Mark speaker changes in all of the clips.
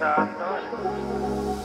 Speaker 1: Satan.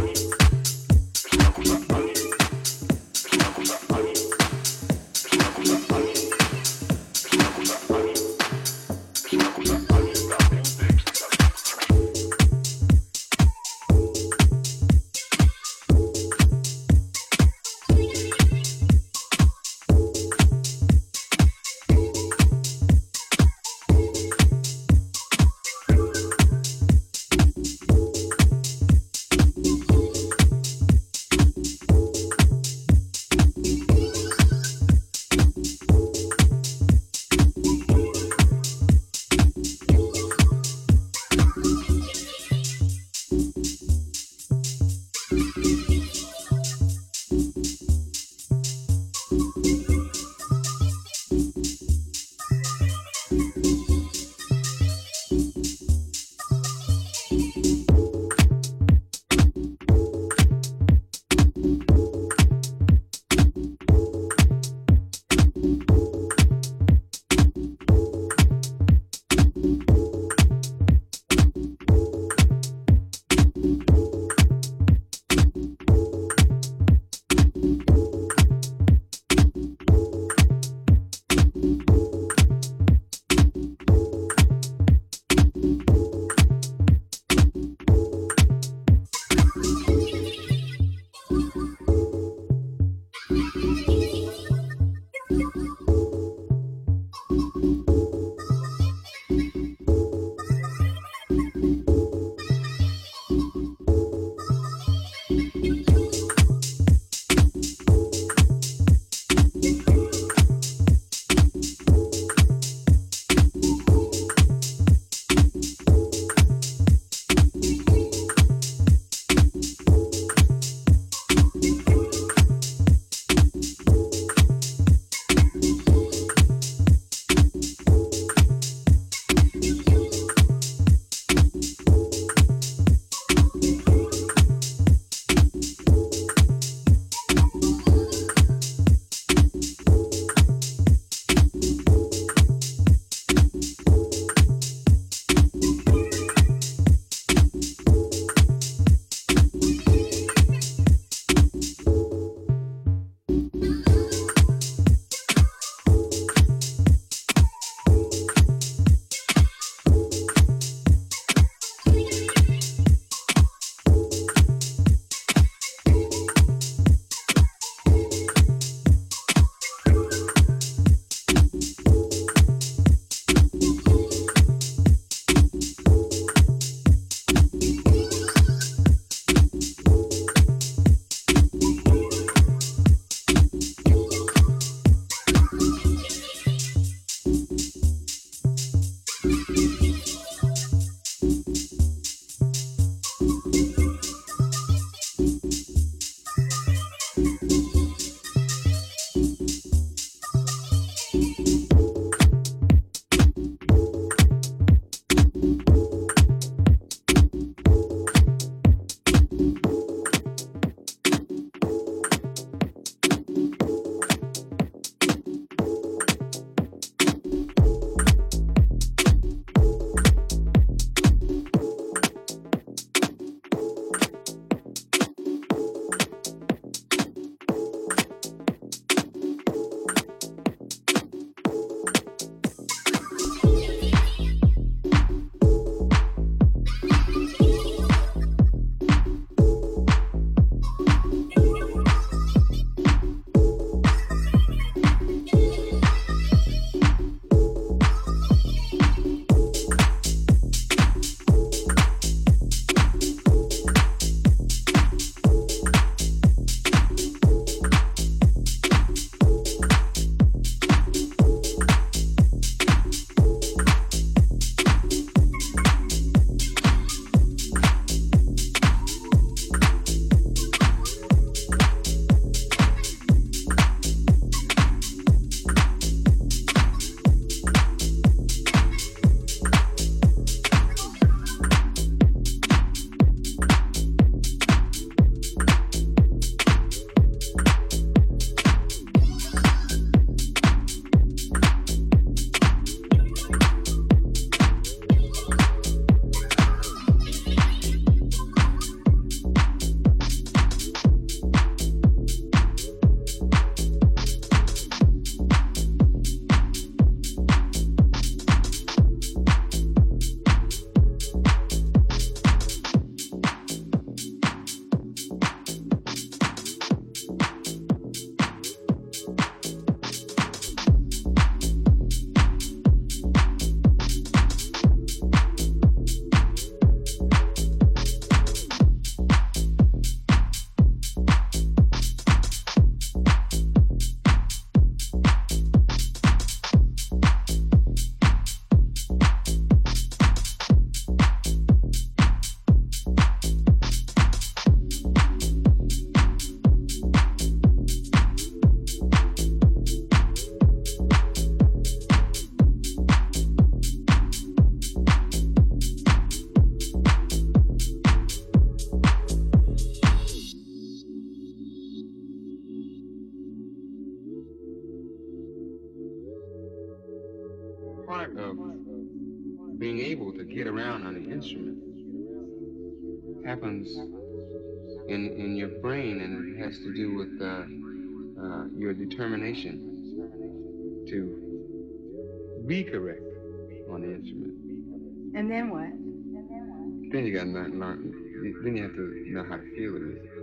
Speaker 1: House. Has to do with uh, uh, your determination to be correct on the instrument.
Speaker 2: And then what?
Speaker 1: Then you got to learn. Then you have to know how to feel it.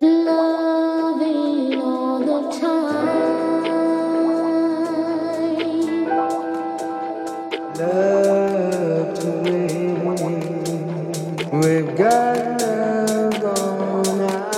Speaker 2: Loving all the time.
Speaker 3: Love to win. We've got love on
Speaker 4: our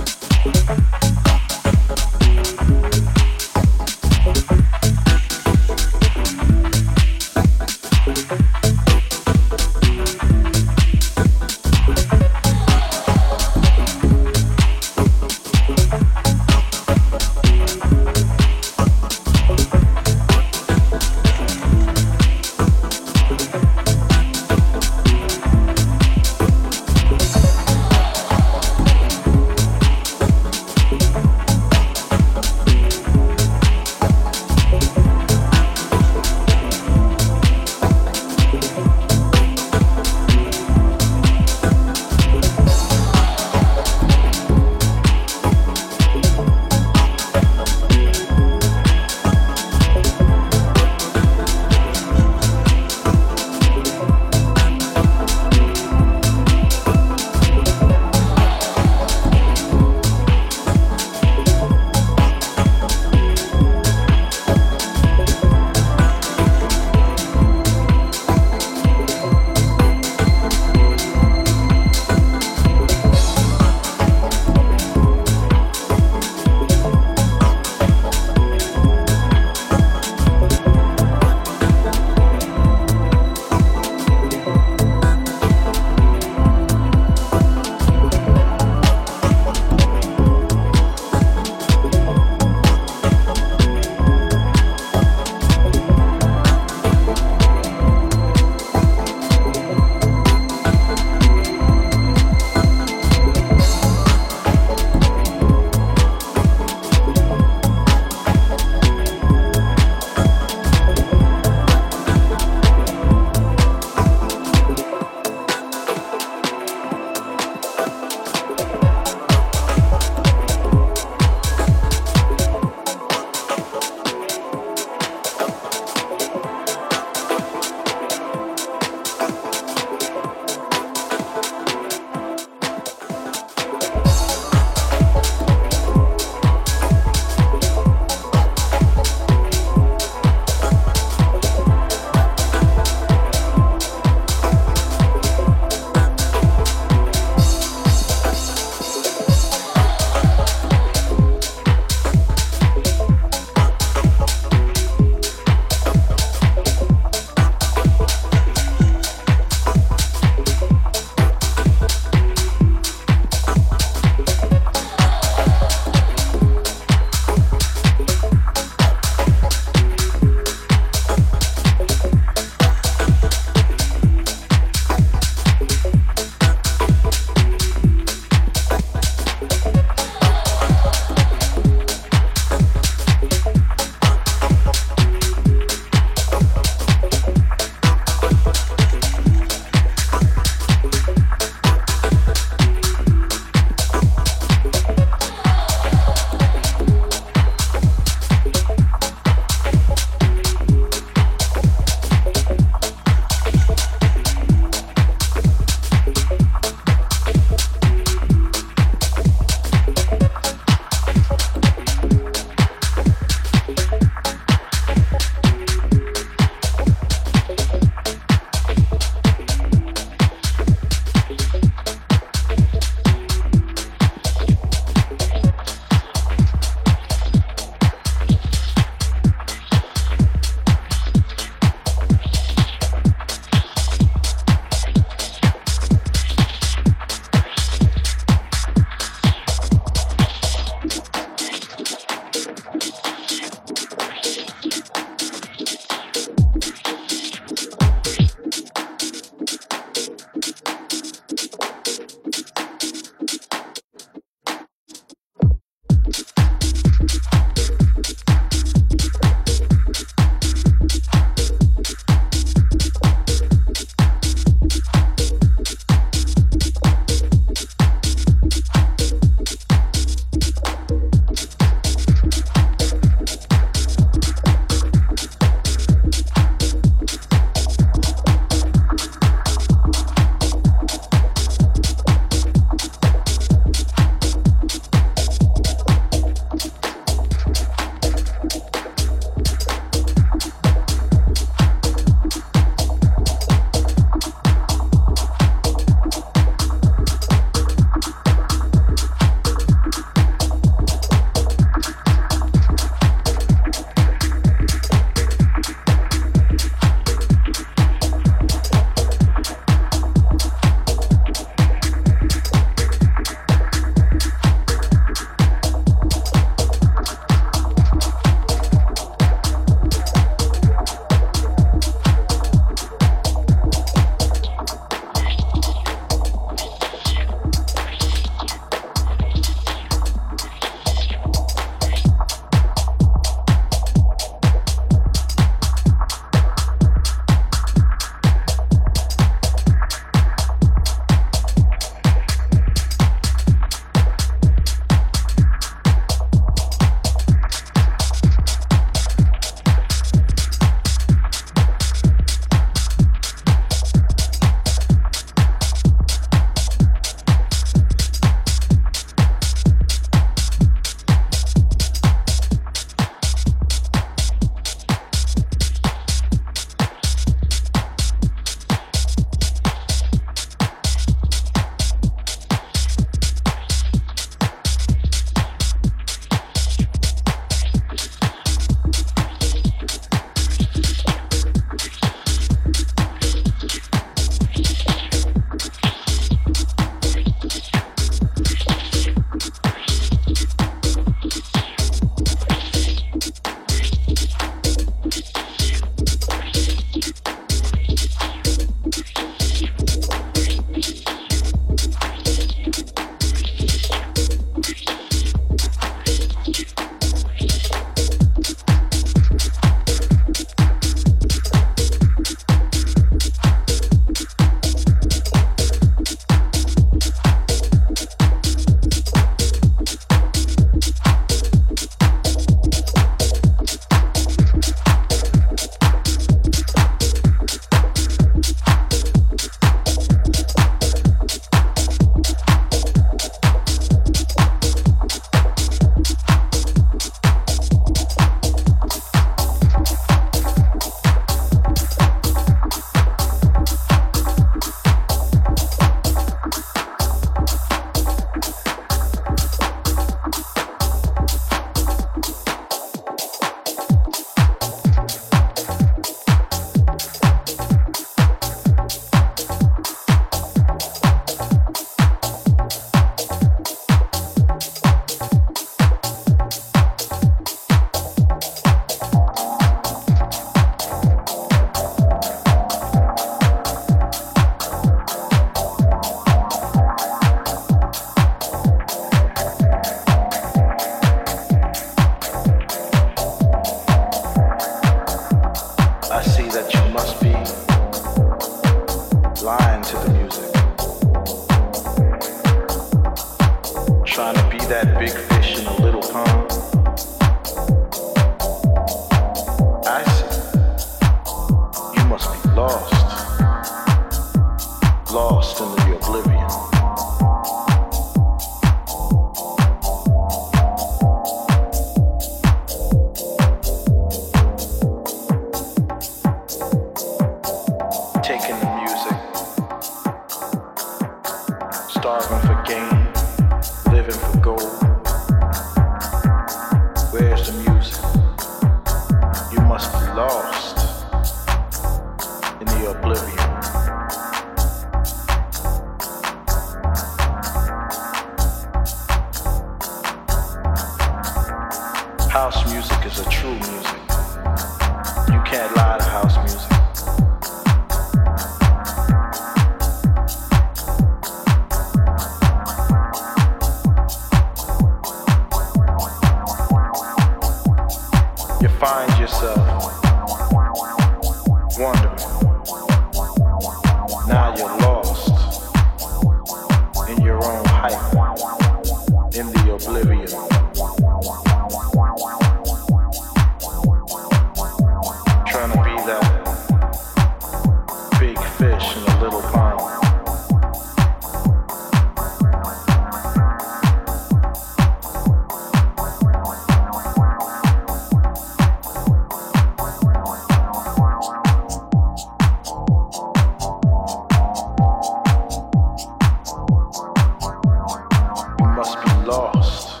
Speaker 4: lost.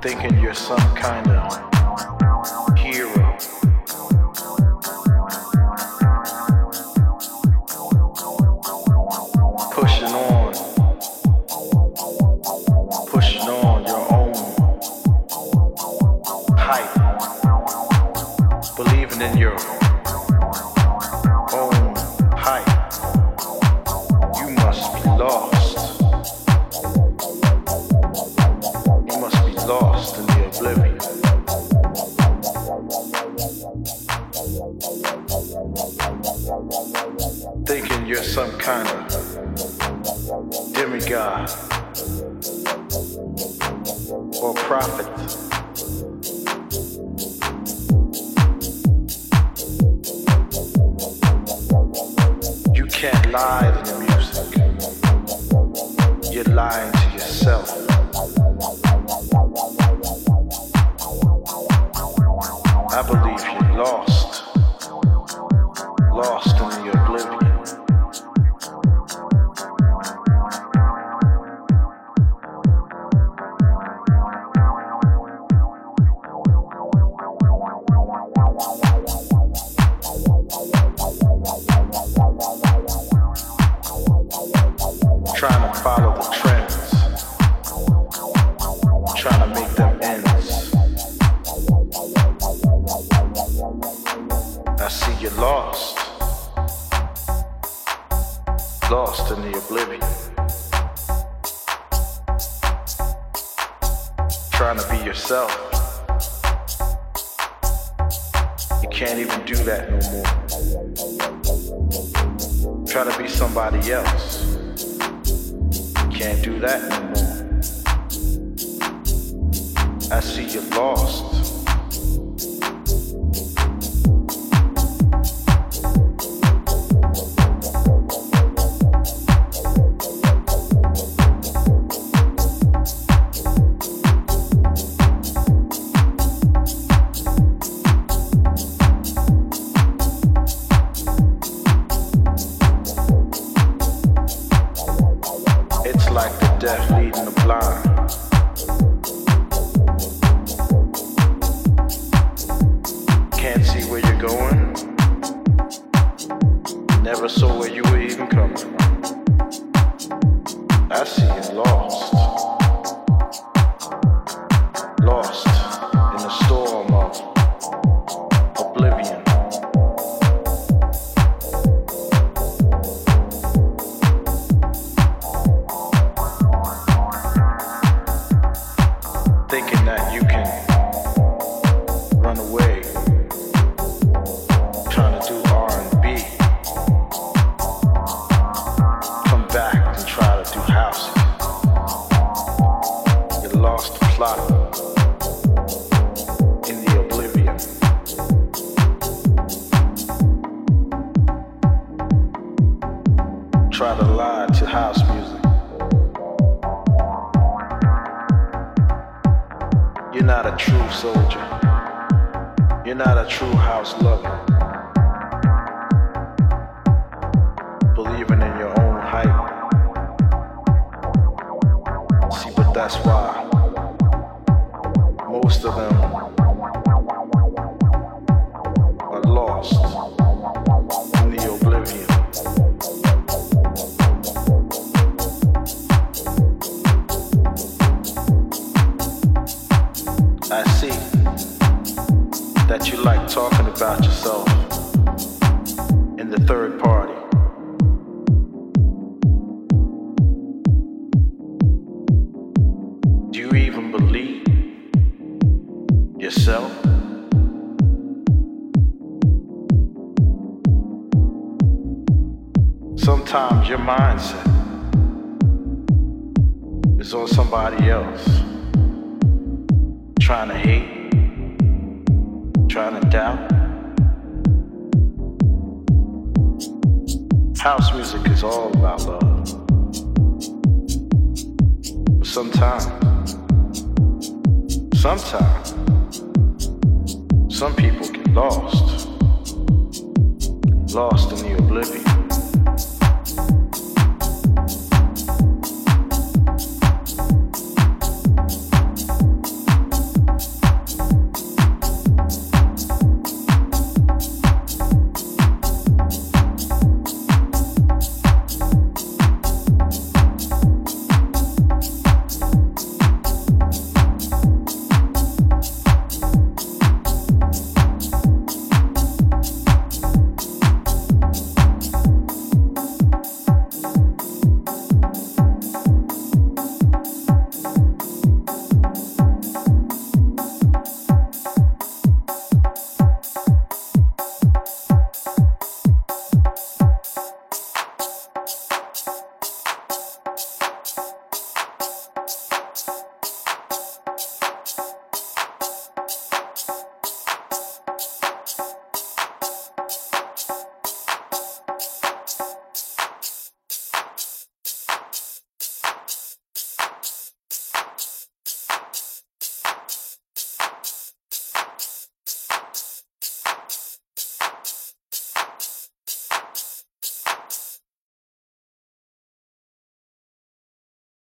Speaker 4: Thinking you're some kind of